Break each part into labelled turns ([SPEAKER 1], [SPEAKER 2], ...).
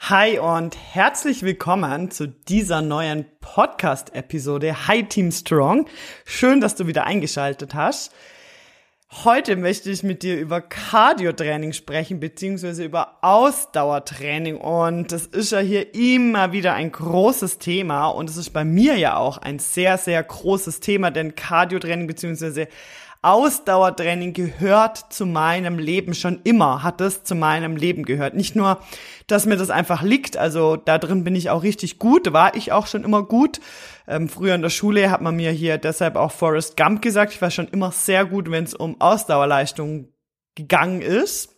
[SPEAKER 1] Hi und herzlich willkommen zu dieser neuen Podcast-Episode. Hi Team Strong. Schön, dass du wieder eingeschaltet hast. Heute möchte ich mit dir über Cardio-Training sprechen, beziehungsweise über Ausdauertraining. Und das ist ja hier immer wieder ein großes Thema. Und es ist bei mir ja auch ein sehr, sehr großes Thema, denn Cardio-Training beziehungsweise Ausdauertraining gehört zu meinem Leben schon immer, hat es zu meinem Leben gehört. Nicht nur, dass mir das einfach liegt, also da drin bin ich auch richtig gut, war ich auch schon immer gut. Ähm, früher in der Schule hat man mir hier deshalb auch Forrest Gump gesagt. Ich war schon immer sehr gut, wenn es um Ausdauerleistung gegangen ist.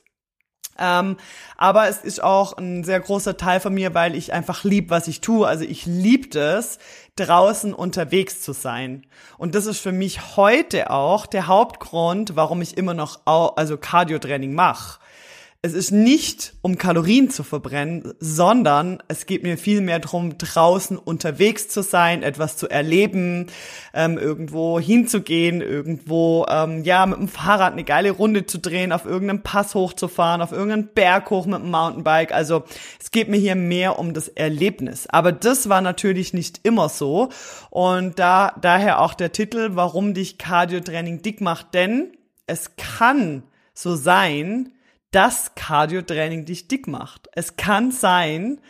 [SPEAKER 1] Ähm, aber es ist auch ein sehr großer Teil von mir, weil ich einfach lieb, was ich tue. Also ich liebe es, draußen unterwegs zu sein. Und das ist für mich heute auch der Hauptgrund, warum ich immer noch also Cardio-Training mache. Es ist nicht, um Kalorien zu verbrennen, sondern es geht mir viel mehr darum, draußen unterwegs zu sein, etwas zu erleben, ähm, irgendwo hinzugehen, irgendwo, ähm, ja, mit dem Fahrrad eine geile Runde zu drehen, auf irgendeinem Pass hochzufahren, auf irgendeinen Berg hoch mit dem Mountainbike. Also es geht mir hier mehr um das Erlebnis. Aber das war natürlich nicht immer so. Und da, daher auch der Titel, warum dich Cardio-Training dick macht. Denn es kann so sein, dass Cardio-Training dich dick macht. Es kann sein,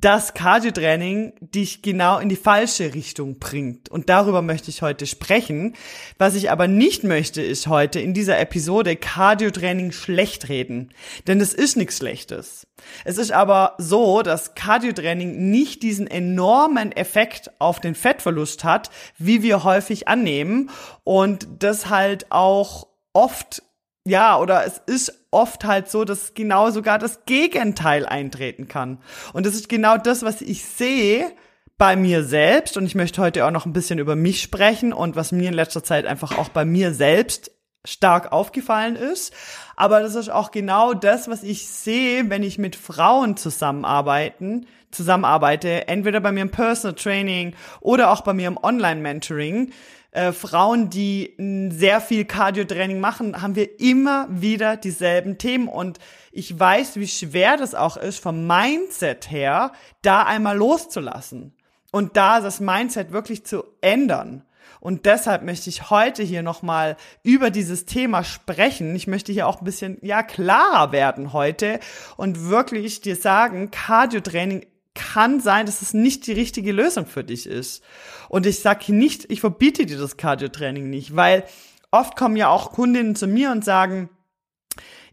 [SPEAKER 1] dass Cardio-Training dich genau in die falsche Richtung bringt. Und darüber möchte ich heute sprechen. Was ich aber nicht möchte, ist heute in dieser Episode Cardio-Training schlecht reden. Denn es ist nichts Schlechtes. Es ist aber so, dass Cardio-Training nicht diesen enormen Effekt auf den Fettverlust hat, wie wir häufig annehmen. Und das halt auch oft ja, oder es ist oft halt so, dass genau sogar das Gegenteil eintreten kann. Und das ist genau das, was ich sehe bei mir selbst. Und ich möchte heute auch noch ein bisschen über mich sprechen und was mir in letzter Zeit einfach auch bei mir selbst stark aufgefallen ist. Aber das ist auch genau das, was ich sehe, wenn ich mit Frauen zusammenarbeiten, zusammenarbeite, entweder bei mir im Personal Training oder auch bei mir im Online-Mentoring äh, Frauen, die sehr viel Cardio-Training machen, haben wir immer wieder dieselben Themen. Und ich weiß, wie schwer das auch ist, vom Mindset her, da einmal loszulassen. Und da das Mindset wirklich zu ändern. Und deshalb möchte ich heute hier nochmal über dieses Thema sprechen. Ich möchte hier auch ein bisschen, ja, klarer werden heute und wirklich dir sagen, Cardio-Training kann sein, dass es nicht die richtige Lösung für dich ist. Und ich sage nicht, ich verbiete dir das Cardio-Training nicht, weil oft kommen ja auch Kundinnen zu mir und sagen,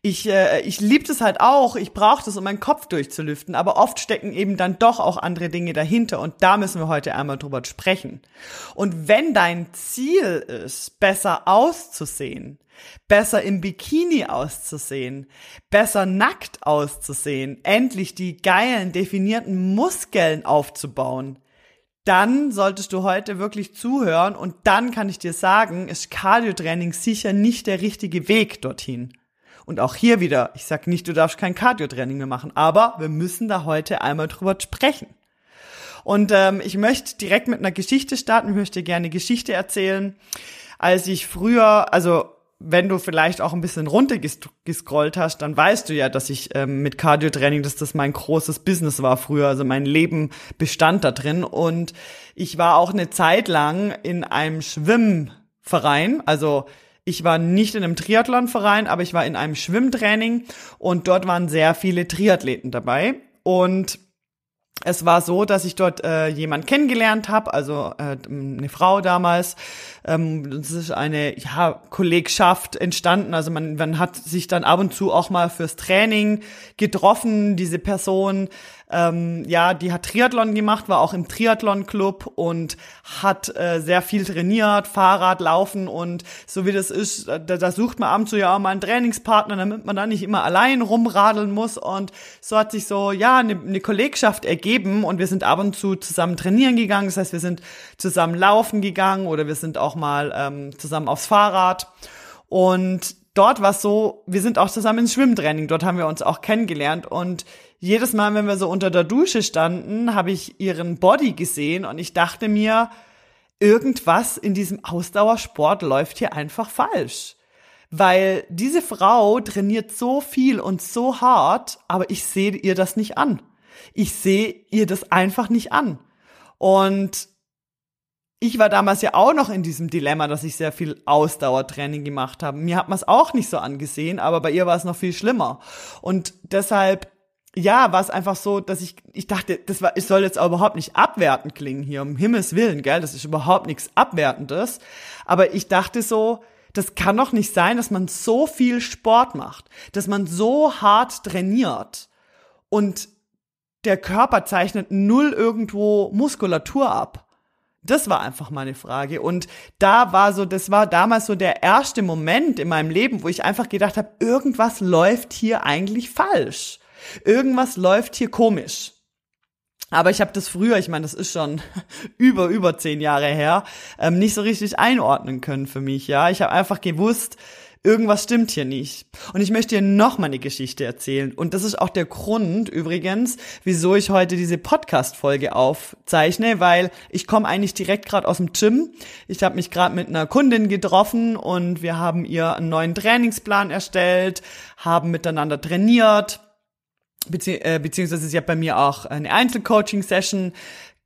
[SPEAKER 1] ich, äh, ich liebe das halt auch, ich brauche das, um meinen Kopf durchzulüften, aber oft stecken eben dann doch auch andere Dinge dahinter und da müssen wir heute einmal drüber sprechen. Und wenn dein Ziel ist, besser auszusehen, besser im Bikini auszusehen, besser nackt auszusehen, endlich die geilen, definierten Muskeln aufzubauen, dann solltest du heute wirklich zuhören und dann kann ich dir sagen, ist Cardiotraining sicher nicht der richtige Weg dorthin. Und auch hier wieder, ich sag nicht, du darfst kein Cardiotraining mehr machen, aber wir müssen da heute einmal drüber sprechen. Und ähm, ich möchte direkt mit einer Geschichte starten, ich möchte gerne Geschichte erzählen. Als ich früher, also wenn du vielleicht auch ein bisschen runtergescrollt hast, dann weißt du ja, dass ich ähm, mit Cardio-Training, dass das mein großes Business war früher. Also mein Leben bestand da drin. Und ich war auch eine Zeit lang in einem Schwimmverein. Also ich war nicht in einem Triathlonverein, aber ich war in einem Schwimmtraining und dort waren sehr viele Triathleten dabei. Und es war so, dass ich dort äh, jemand kennengelernt habe, also äh, eine Frau damals. Ähm, das ist eine ja, Kollegschaft entstanden. Also man, man hat sich dann ab und zu auch mal fürs Training getroffen. Diese Person ähm, ja, die hat Triathlon gemacht, war auch im Triathlon-Club und hat äh, sehr viel trainiert, Fahrrad, Laufen und so wie das ist, da, da sucht man abends so ja auch mal einen Trainingspartner, damit man da nicht immer allein rumradeln muss. Und so hat sich so, ja, eine, eine Kollegschaft ergeben und wir sind ab und zu zusammen trainieren gegangen, das heißt, wir sind zusammen laufen gegangen oder wir sind auch mal ähm, zusammen aufs Fahrrad. Und dort war es so, wir sind auch zusammen ins Schwimmtraining, dort haben wir uns auch kennengelernt und jedes Mal, wenn wir so unter der Dusche standen, habe ich ihren Body gesehen und ich dachte mir, irgendwas in diesem Ausdauersport läuft hier einfach falsch. Weil diese Frau trainiert so viel und so hart, aber ich sehe ihr das nicht an. Ich sehe ihr das einfach nicht an. Und ich war damals ja auch noch in diesem Dilemma, dass ich sehr viel Ausdauertraining gemacht habe. Mir hat man es auch nicht so angesehen, aber bei ihr war es noch viel schlimmer. Und deshalb, ja, war es einfach so, dass ich, ich dachte, das war, es soll jetzt auch überhaupt nicht abwertend klingen hier, um Himmels Willen, gell, das ist überhaupt nichts Abwertendes. Aber ich dachte so, das kann doch nicht sein, dass man so viel Sport macht, dass man so hart trainiert und der Körper zeichnet null irgendwo Muskulatur ab. Das war einfach meine Frage. Und da war so, das war damals so der erste Moment in meinem Leben, wo ich einfach gedacht habe, irgendwas läuft hier eigentlich falsch. Irgendwas läuft hier komisch. Aber ich habe das früher, ich meine, das ist schon über, über zehn Jahre her, ähm, nicht so richtig einordnen können für mich. Ja, ich habe einfach gewusst, irgendwas stimmt hier nicht. Und ich möchte dir noch mal eine Geschichte erzählen. Und das ist auch der Grund übrigens, wieso ich heute diese Podcast-Folge aufzeichne, weil ich komme eigentlich direkt gerade aus dem Gym. Ich habe mich gerade mit einer Kundin getroffen und wir haben ihr einen neuen Trainingsplan erstellt, haben miteinander trainiert. Äh, beziehungsweise sie hat bei mir auch eine Einzelcoaching-Session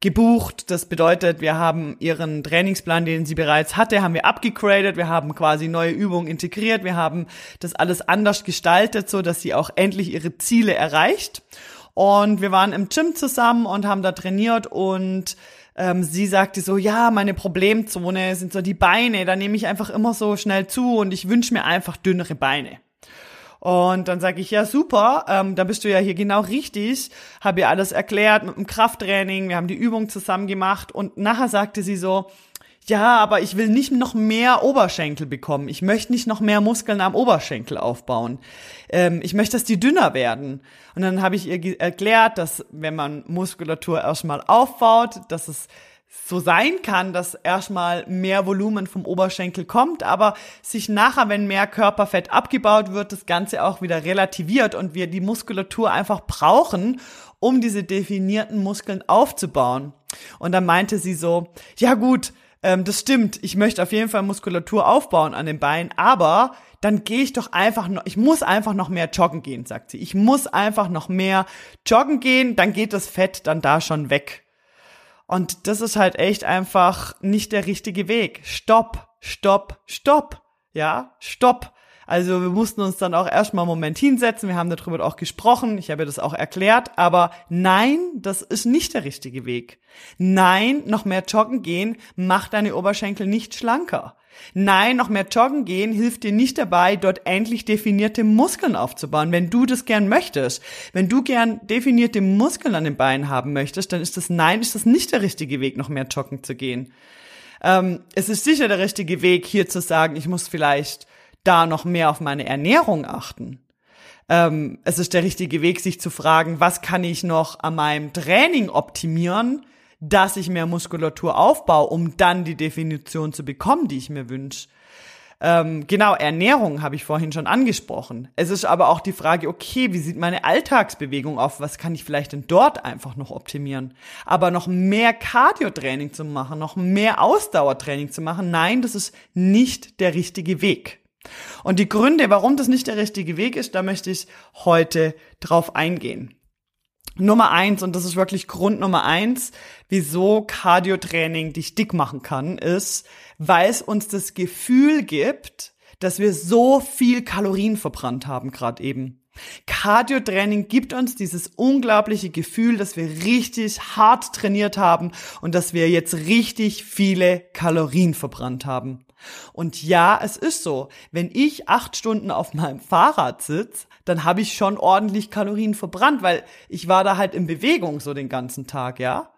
[SPEAKER 1] gebucht. Das bedeutet, wir haben ihren Trainingsplan, den sie bereits hatte, haben wir abgegradet. Wir haben quasi neue Übungen integriert. Wir haben das alles anders gestaltet, so dass sie auch endlich ihre Ziele erreicht. Und wir waren im Gym zusammen und haben da trainiert und ähm, sie sagte so, ja, meine Problemzone sind so die Beine. Da nehme ich einfach immer so schnell zu und ich wünsche mir einfach dünnere Beine. Und dann sage ich, ja super, ähm, da bist du ja hier genau richtig, habe ihr alles erklärt mit dem Krafttraining, wir haben die Übung zusammen gemacht und nachher sagte sie so, ja, aber ich will nicht noch mehr Oberschenkel bekommen. Ich möchte nicht noch mehr Muskeln am Oberschenkel aufbauen. Ähm, ich möchte, dass die dünner werden. Und dann habe ich ihr erklärt, dass wenn man Muskulatur erstmal aufbaut, dass es so sein kann, dass erstmal mehr Volumen vom Oberschenkel kommt, aber sich nachher, wenn mehr Körperfett abgebaut wird, das Ganze auch wieder relativiert und wir die Muskulatur einfach brauchen, um diese definierten Muskeln aufzubauen. Und dann meinte sie so, ja gut, ähm, das stimmt, ich möchte auf jeden Fall Muskulatur aufbauen an den Beinen, aber dann gehe ich doch einfach noch, ich muss einfach noch mehr joggen gehen, sagt sie. Ich muss einfach noch mehr joggen gehen, dann geht das Fett dann da schon weg. Und das ist halt echt einfach nicht der richtige Weg. Stopp, stopp, stopp. Ja, stopp. Also wir mussten uns dann auch erstmal einen Moment hinsetzen. Wir haben darüber auch gesprochen. Ich habe das auch erklärt. Aber nein, das ist nicht der richtige Weg. Nein, noch mehr joggen gehen macht deine Oberschenkel nicht schlanker. Nein, noch mehr joggen gehen hilft dir nicht dabei, dort endlich definierte Muskeln aufzubauen. Wenn du das gern möchtest, wenn du gern definierte Muskeln an den Beinen haben möchtest, dann ist das Nein, ist das nicht der richtige Weg, noch mehr joggen zu gehen. Ähm, es ist sicher der richtige Weg, hier zu sagen, ich muss vielleicht da noch mehr auf meine Ernährung achten. Ähm, es ist der richtige Weg, sich zu fragen, was kann ich noch an meinem Training optimieren, dass ich mehr Muskulatur aufbaue, um dann die Definition zu bekommen, die ich mir wünsche. Ähm, genau, Ernährung habe ich vorhin schon angesprochen. Es ist aber auch die Frage, okay, wie sieht meine Alltagsbewegung auf? Was kann ich vielleicht denn dort einfach noch optimieren? Aber noch mehr Cardio-Training zu machen, noch mehr Ausdauertraining zu machen, nein, das ist nicht der richtige Weg. Und die Gründe, warum das nicht der richtige Weg ist, da möchte ich heute drauf eingehen. Nummer eins, und das ist wirklich Grund Nummer eins, wieso Cardio-Training dich dick machen kann, ist, weil es uns das Gefühl gibt, dass wir so viel Kalorien verbrannt haben gerade eben. Cardio-Training gibt uns dieses unglaubliche Gefühl, dass wir richtig hart trainiert haben und dass wir jetzt richtig viele Kalorien verbrannt haben. Und ja, es ist so, wenn ich acht Stunden auf meinem Fahrrad sitze, dann habe ich schon ordentlich Kalorien verbrannt, weil ich war da halt in Bewegung so den ganzen Tag, ja.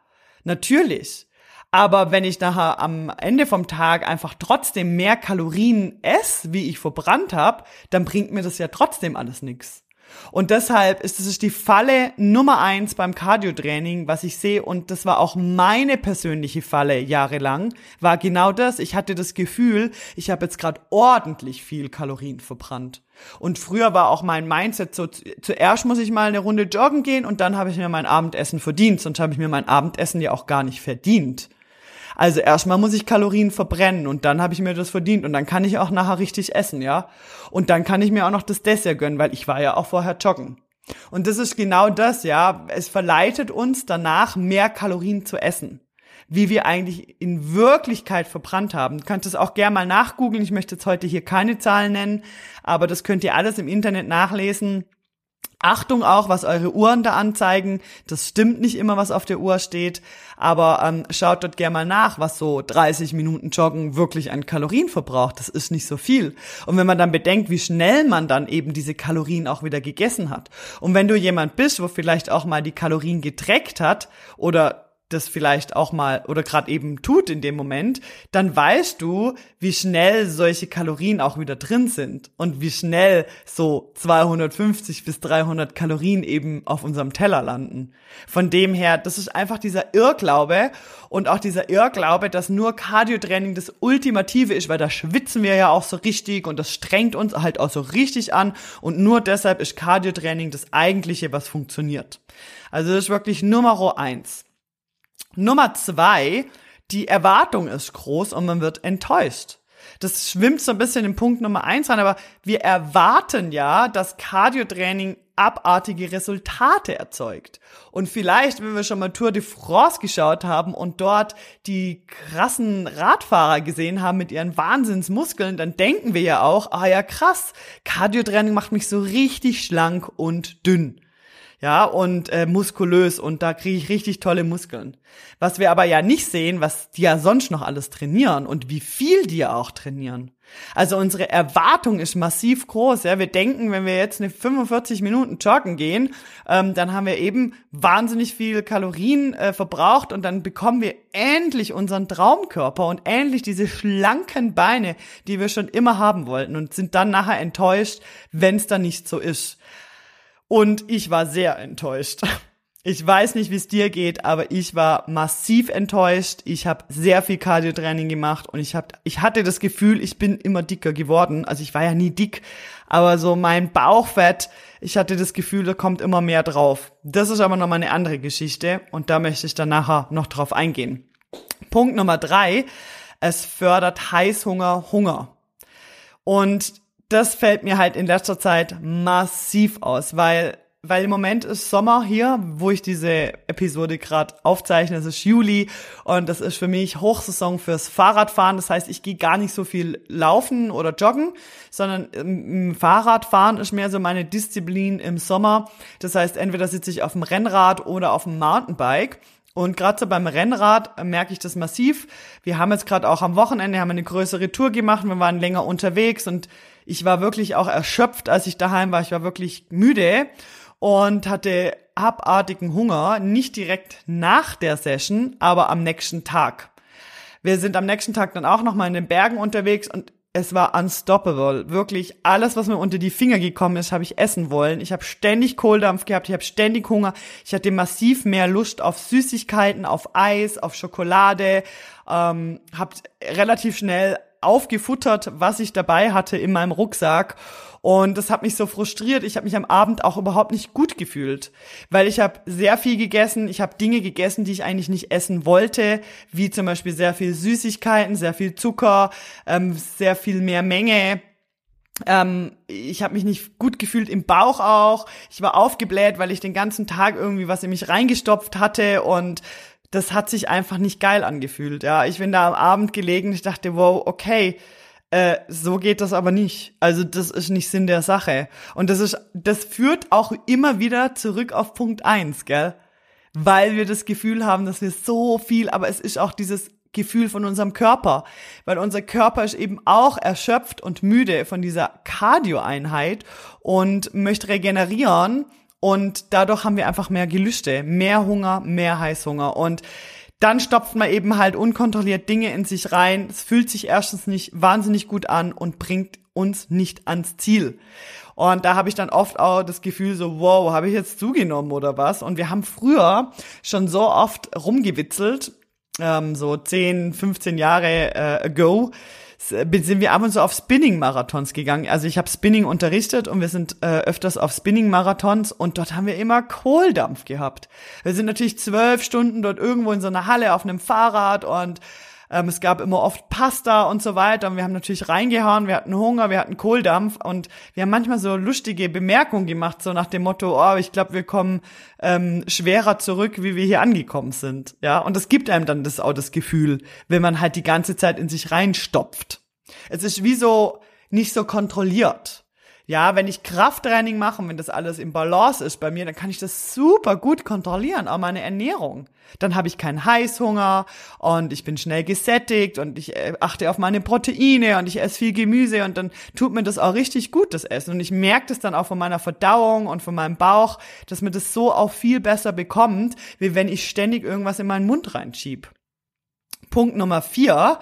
[SPEAKER 1] Natürlich. Aber wenn ich nachher am Ende vom Tag einfach trotzdem mehr Kalorien esse, wie ich verbrannt habe, dann bringt mir das ja trotzdem alles nichts. Und deshalb ist es die Falle Nummer eins beim Cardio-Training, was ich sehe. Und das war auch meine persönliche Falle jahrelang, war genau das. Ich hatte das Gefühl, ich habe jetzt gerade ordentlich viel Kalorien verbrannt. Und früher war auch mein Mindset so, zuerst muss ich mal eine Runde joggen gehen und dann habe ich mir mein Abendessen verdient. Sonst habe ich mir mein Abendessen ja auch gar nicht verdient. Also erstmal muss ich Kalorien verbrennen und dann habe ich mir das verdient und dann kann ich auch nachher richtig essen, ja. Und dann kann ich mir auch noch das Dessert gönnen, weil ich war ja auch vorher joggen. Und das ist genau das, ja. Es verleitet uns danach mehr Kalorien zu essen. Wie wir eigentlich in Wirklichkeit verbrannt haben. Du könnt es auch gerne mal nachgoogeln. Ich möchte jetzt heute hier keine Zahlen nennen, aber das könnt ihr alles im Internet nachlesen. Achtung auch, was eure Uhren da anzeigen. Das stimmt nicht immer, was auf der Uhr steht. Aber ähm, schaut dort gerne mal nach, was so 30 Minuten Joggen wirklich an Kalorien verbraucht. Das ist nicht so viel. Und wenn man dann bedenkt, wie schnell man dann eben diese Kalorien auch wieder gegessen hat. Und wenn du jemand bist, wo vielleicht auch mal die Kalorien getreckt hat oder das vielleicht auch mal oder gerade eben tut in dem Moment, dann weißt du, wie schnell solche Kalorien auch wieder drin sind und wie schnell so 250 bis 300 Kalorien eben auf unserem Teller landen. Von dem her, das ist einfach dieser Irrglaube und auch dieser Irrglaube, dass nur Cardiotraining das Ultimative ist, weil da schwitzen wir ja auch so richtig und das strengt uns halt auch so richtig an und nur deshalb ist Cardiotraining das eigentliche, was funktioniert. Also das ist wirklich Nummer eins. Nummer zwei, die Erwartung ist groß und man wird enttäuscht. Das schwimmt so ein bisschen in Punkt Nummer eins rein, aber wir erwarten ja, dass Cardiotraining abartige Resultate erzeugt. Und vielleicht, wenn wir schon mal Tour de France geschaut haben und dort die krassen Radfahrer gesehen haben mit ihren Wahnsinnsmuskeln, dann denken wir ja auch, ah ja krass, Cardiotraining macht mich so richtig schlank und dünn ja, und äh, muskulös und da kriege ich richtig tolle Muskeln. Was wir aber ja nicht sehen, was die ja sonst noch alles trainieren und wie viel die ja auch trainieren. Also unsere Erwartung ist massiv groß. Ja, wir denken, wenn wir jetzt eine 45 Minuten joggen gehen, ähm, dann haben wir eben wahnsinnig viel Kalorien äh, verbraucht und dann bekommen wir endlich unseren Traumkörper und endlich diese schlanken Beine, die wir schon immer haben wollten und sind dann nachher enttäuscht, wenn es dann nicht so ist. Und ich war sehr enttäuscht. Ich weiß nicht, wie es dir geht, aber ich war massiv enttäuscht. Ich habe sehr viel Cardiotraining gemacht und ich hab, ich hatte das Gefühl, ich bin immer dicker geworden. Also ich war ja nie dick, aber so mein Bauchfett, ich hatte das Gefühl, da kommt immer mehr drauf. Das ist aber nochmal eine andere Geschichte und da möchte ich dann nachher noch drauf eingehen. Punkt Nummer drei, es fördert Heißhunger, Hunger. Und das fällt mir halt in letzter Zeit massiv aus, weil weil im Moment ist Sommer hier, wo ich diese Episode gerade aufzeichne. Es ist Juli und das ist für mich Hochsaison fürs Fahrradfahren. Das heißt, ich gehe gar nicht so viel laufen oder joggen, sondern Fahrradfahren ist mehr so meine Disziplin im Sommer. Das heißt, entweder sitze ich auf dem Rennrad oder auf dem Mountainbike. Und gerade so beim Rennrad merke ich das massiv. Wir haben jetzt gerade auch am Wochenende haben eine größere Tour gemacht. Wir waren länger unterwegs und ich war wirklich auch erschöpft, als ich daheim war. Ich war wirklich müde und hatte abartigen Hunger, nicht direkt nach der Session, aber am nächsten Tag. Wir sind am nächsten Tag dann auch nochmal in den Bergen unterwegs und es war unstoppable. Wirklich alles, was mir unter die Finger gekommen ist, habe ich essen wollen. Ich habe ständig Kohldampf gehabt, ich habe ständig Hunger. Ich hatte massiv mehr Lust auf Süßigkeiten, auf Eis, auf Schokolade. Ähm, habe relativ schnell aufgefuttert, was ich dabei hatte in meinem Rucksack. Und das hat mich so frustriert. Ich habe mich am Abend auch überhaupt nicht gut gefühlt, weil ich habe sehr viel gegessen. Ich habe Dinge gegessen, die ich eigentlich nicht essen wollte, wie zum Beispiel sehr viel Süßigkeiten, sehr viel Zucker, ähm, sehr viel mehr Menge. Ähm, ich habe mich nicht gut gefühlt im Bauch auch. Ich war aufgebläht, weil ich den ganzen Tag irgendwie was in mich reingestopft hatte und das hat sich einfach nicht geil angefühlt. Ja, ich bin da am Abend gelegen, ich dachte, wow, okay, äh, so geht das aber nicht. Also das ist nicht Sinn der Sache. Und das ist, das führt auch immer wieder zurück auf Punkt eins, gell? Weil wir das Gefühl haben, dass wir so viel, aber es ist auch dieses Gefühl von unserem Körper, weil unser Körper ist eben auch erschöpft und müde von dieser Cardio-Einheit und möchte regenerieren und dadurch haben wir einfach mehr Gelüste, mehr Hunger, mehr Heißhunger und dann stopft man eben halt unkontrolliert Dinge in sich rein. Es fühlt sich erstens nicht wahnsinnig gut an und bringt uns nicht ans Ziel. Und da habe ich dann oft auch das Gefühl so, wow, habe ich jetzt zugenommen oder was? Und wir haben früher schon so oft rumgewitzelt, ähm, so 10, 15 Jahre äh, ago, sind wir ab und zu auf Spinning-Marathons gegangen. Also ich habe Spinning unterrichtet und wir sind äh, öfters auf Spinning-Marathons und dort haben wir immer Kohldampf gehabt. Wir sind natürlich zwölf Stunden dort irgendwo in so einer Halle auf einem Fahrrad und ähm, es gab immer oft Pasta und so weiter. Und wir haben natürlich reingehauen, wir hatten Hunger, wir hatten Kohldampf und wir haben manchmal so lustige Bemerkungen gemacht, so nach dem Motto, oh, ich glaube, wir kommen ähm, schwerer zurück, wie wir hier angekommen sind. Ja, und das gibt einem dann das auch das Gefühl, wenn man halt die ganze Zeit in sich reinstopft. Es ist wie so nicht so kontrolliert. Ja, wenn ich Krafttraining mache und wenn das alles im Balance ist bei mir, dann kann ich das super gut kontrollieren, auch meine Ernährung. Dann habe ich keinen Heißhunger und ich bin schnell gesättigt und ich äh, achte auf meine Proteine und ich esse viel Gemüse und dann tut mir das auch richtig gut, das Essen. Und ich merke das dann auch von meiner Verdauung und von meinem Bauch, dass mir das so auch viel besser bekommt, wie wenn ich ständig irgendwas in meinen Mund reinschieb. Punkt Nummer vier.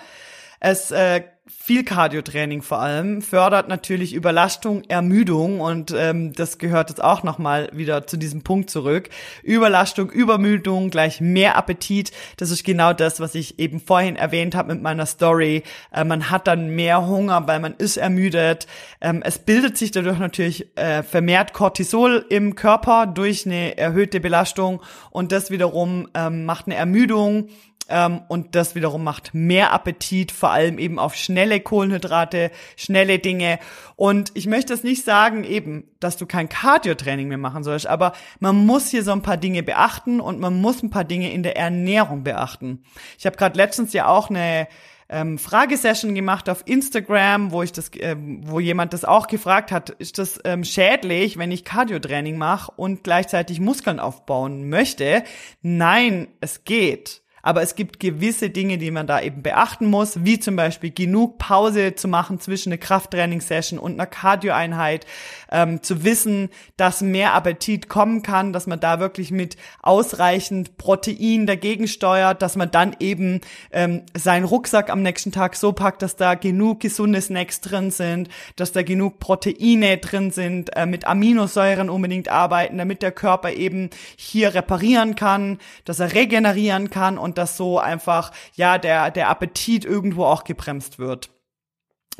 [SPEAKER 1] Es äh, viel Cardiotraining vor allem fördert natürlich Überlastung, Ermüdung und ähm, das gehört jetzt auch nochmal wieder zu diesem Punkt zurück. Überlastung, Übermüdung gleich mehr Appetit. Das ist genau das, was ich eben vorhin erwähnt habe mit meiner Story. Äh, man hat dann mehr Hunger, weil man ist ermüdet. Ähm, es bildet sich dadurch natürlich äh, vermehrt Cortisol im Körper durch eine erhöhte Belastung und das wiederum ähm, macht eine Ermüdung ähm, und das wiederum macht mehr Appetit, vor allem eben auf schnelle Kohlenhydrate, schnelle Dinge. Und ich möchte es nicht sagen eben, dass du kein Cardio-Training mehr machen sollst, aber man muss hier so ein paar Dinge beachten und man muss ein paar Dinge in der Ernährung beachten. Ich habe gerade letztens ja auch eine ähm, Fragesession gemacht auf Instagram, wo ich das, äh, wo jemand das auch gefragt hat, ist das ähm, schädlich, wenn ich Cardio-Training mache und gleichzeitig Muskeln aufbauen möchte? Nein, es geht. Aber es gibt gewisse Dinge, die man da eben beachten muss, wie zum Beispiel genug Pause zu machen zwischen einer Krafttraining-Session und einer Cardio-Einheit, ähm, zu wissen, dass mehr Appetit kommen kann, dass man da wirklich mit ausreichend Protein dagegen steuert, dass man dann eben ähm, seinen Rucksack am nächsten Tag so packt, dass da genug gesunde Snacks drin sind, dass da genug Proteine drin sind, äh, mit Aminosäuren unbedingt arbeiten, damit der Körper eben hier reparieren kann, dass er regenerieren kann und dass so einfach, ja, der, der Appetit irgendwo auch gebremst wird.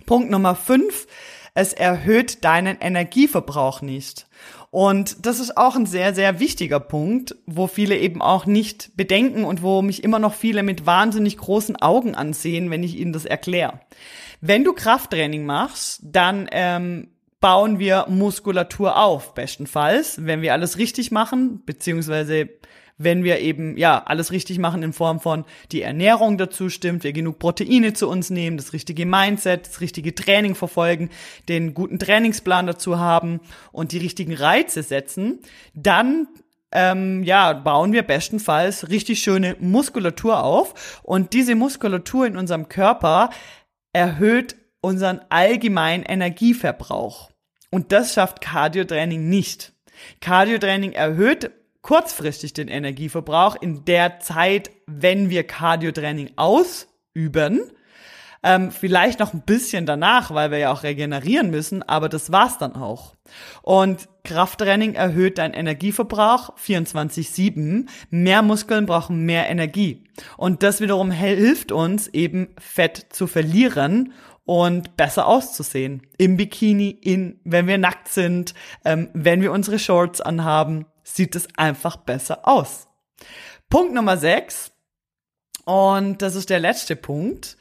[SPEAKER 1] Punkt Nummer fünf. Es erhöht deinen Energieverbrauch nicht. Und das ist auch ein sehr, sehr wichtiger Punkt, wo viele eben auch nicht bedenken und wo mich immer noch viele mit wahnsinnig großen Augen ansehen, wenn ich ihnen das erkläre. Wenn du Krafttraining machst, dann ähm, bauen wir Muskulatur auf, bestenfalls, wenn wir alles richtig machen, beziehungsweise wenn wir eben ja alles richtig machen in Form von die Ernährung dazu stimmt, wir genug Proteine zu uns nehmen, das richtige Mindset, das richtige Training verfolgen, den guten Trainingsplan dazu haben und die richtigen Reize setzen, dann ähm, ja, bauen wir bestenfalls richtig schöne Muskulatur auf und diese Muskulatur in unserem Körper erhöht unseren allgemeinen Energieverbrauch. Und das schafft Cardiotraining nicht. Cardiotraining erhöht kurzfristig den Energieverbrauch in der Zeit, wenn wir Cardiotraining ausüben. Ähm, vielleicht noch ein bisschen danach, weil wir ja auch regenerieren müssen, aber das war's dann auch. Und Krafttraining erhöht deinen Energieverbrauch 24-7. Mehr Muskeln brauchen mehr Energie. Und das wiederum hilft uns eben Fett zu verlieren und besser auszusehen. Im Bikini, in, wenn wir nackt sind, ähm, wenn wir unsere Shorts anhaben sieht es einfach besser aus. Punkt Nummer 6. Und das ist der letzte Punkt,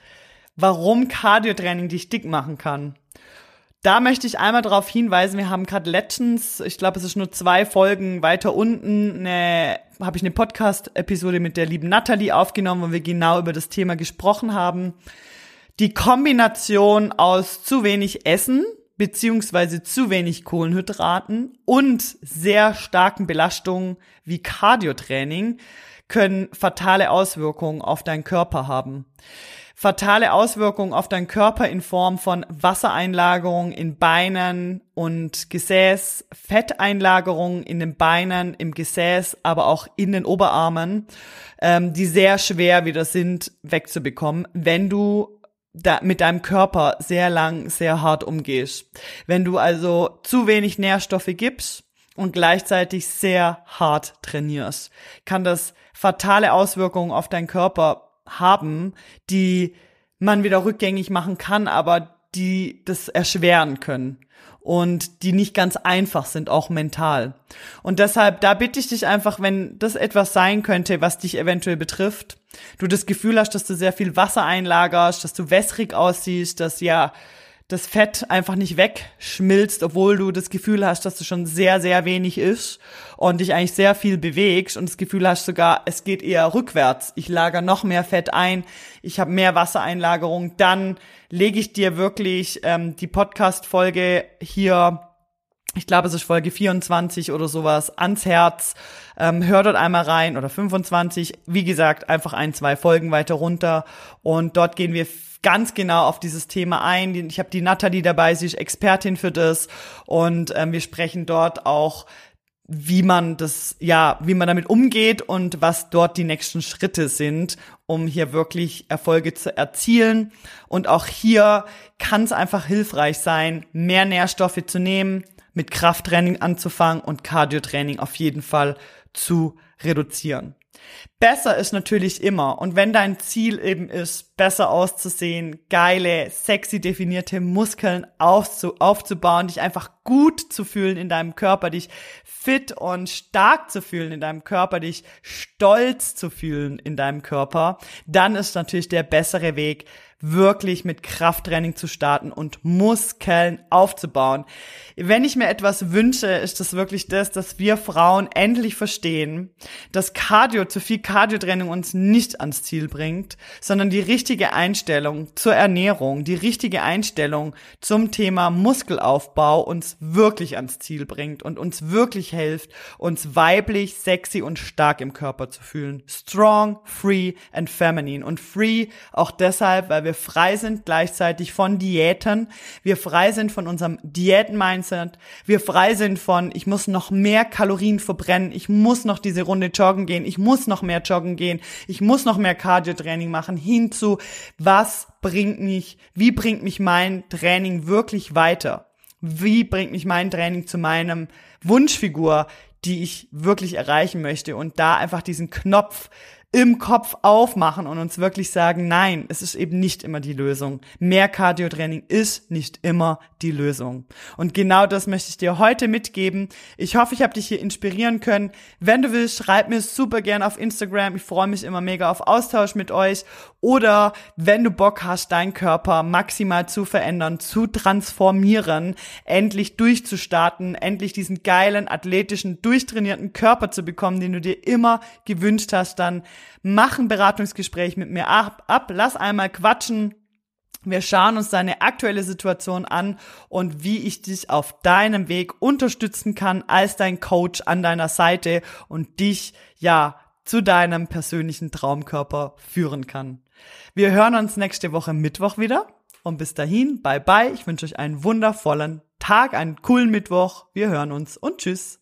[SPEAKER 1] warum Cardio-Training dich dick machen kann. Da möchte ich einmal darauf hinweisen, wir haben gerade letztens, ich glaube, es ist nur zwei Folgen weiter unten, eine, habe ich eine Podcast-Episode mit der lieben Natalie aufgenommen, wo wir genau über das Thema gesprochen haben. Die Kombination aus zu wenig Essen beziehungsweise zu wenig Kohlenhydraten und sehr starken Belastungen wie Cardiotraining können fatale Auswirkungen auf deinen Körper haben. Fatale Auswirkungen auf deinen Körper in Form von Wassereinlagerungen in Beinen und Gesäß, Fetteinlagerungen in den Beinen, im Gesäß, aber auch in den Oberarmen, ähm, die sehr schwer wieder sind wegzubekommen, wenn du da mit deinem Körper sehr lang, sehr hart umgehst. Wenn du also zu wenig Nährstoffe gibst und gleichzeitig sehr hart trainierst, kann das fatale Auswirkungen auf deinen Körper haben, die man wieder rückgängig machen kann, aber die das erschweren können und die nicht ganz einfach sind, auch mental. Und deshalb, da bitte ich dich einfach, wenn das etwas sein könnte, was dich eventuell betrifft, du das Gefühl hast, dass du sehr viel Wasser einlagerst, dass du wässrig aussiehst, dass ja das Fett einfach nicht wegschmilzt, obwohl du das Gefühl hast, dass du schon sehr, sehr wenig isst und dich eigentlich sehr viel bewegst und das Gefühl hast sogar, es geht eher rückwärts. Ich lager noch mehr Fett ein, ich habe mehr Wassereinlagerung, dann lege ich dir wirklich ähm, die Podcast-Folge hier ich glaube, es ist Folge 24 oder sowas, ans Herz. Ähm, hör dort einmal rein oder 25. Wie gesagt, einfach ein, zwei Folgen weiter runter. Und dort gehen wir ganz genau auf dieses Thema ein. Ich habe die Nathalie dabei, sie ist Expertin für das und ähm, wir sprechen dort auch wie man das, ja, wie man damit umgeht und was dort die nächsten Schritte sind, um hier wirklich Erfolge zu erzielen. Und auch hier kann es einfach hilfreich sein, mehr Nährstoffe zu nehmen, mit Krafttraining anzufangen und Cardiotraining auf jeden Fall zu reduzieren. Besser ist natürlich immer. Und wenn dein Ziel eben ist, besser auszusehen, geile, sexy definierte Muskeln aufzu aufzubauen, dich einfach gut zu fühlen in deinem Körper, dich fit und stark zu fühlen in deinem Körper, dich stolz zu fühlen in deinem Körper, dann ist natürlich der bessere Weg, wirklich mit Krafttraining zu starten und Muskeln aufzubauen. Wenn ich mir etwas wünsche, ist das wirklich das, dass wir Frauen endlich verstehen, dass Cardio, zu viel Cardiotraining uns nicht ans Ziel bringt, sondern die richtige Einstellung zur Ernährung, die richtige Einstellung zum Thema Muskelaufbau uns wirklich ans Ziel bringt und uns wirklich hilft, uns weiblich, sexy und stark im Körper zu fühlen. Strong, free and feminine. Und free auch deshalb, weil wir frei sind gleichzeitig von Diäten, wir frei sind von unserem Diäten-Mindset, wir frei sind von, ich muss noch mehr Kalorien verbrennen, ich muss noch diese Runde joggen gehen, ich muss noch mehr joggen gehen, ich muss noch mehr Cardio-Training machen, hinzu, was bringt mich, wie bringt mich mein Training wirklich weiter? Wie bringt mich mein Training zu meinem Wunschfigur, die ich wirklich erreichen möchte? Und da einfach diesen Knopf im Kopf aufmachen und uns wirklich sagen, nein, es ist eben nicht immer die Lösung. Mehr Cardio-Training ist nicht immer die Lösung. Und genau das möchte ich dir heute mitgeben. Ich hoffe, ich habe dich hier inspirieren können. Wenn du willst, schreib mir super gern auf Instagram. Ich freue mich immer mega auf Austausch mit euch. Oder wenn du Bock hast, deinen Körper maximal zu verändern, zu transformieren, endlich durchzustarten, endlich diesen geilen, athletischen, durchtrainierten Körper zu bekommen, den du dir immer gewünscht hast, dann mach ein Beratungsgespräch mit mir ab, ab lass einmal quatschen. Wir schauen uns deine aktuelle Situation an und wie ich dich auf deinem Weg unterstützen kann als dein Coach an deiner Seite und dich ja zu deinem persönlichen Traumkörper führen kann. Wir hören uns nächste Woche Mittwoch wieder und bis dahin, bye bye. Ich wünsche euch einen wundervollen Tag, einen coolen Mittwoch. Wir hören uns und tschüss.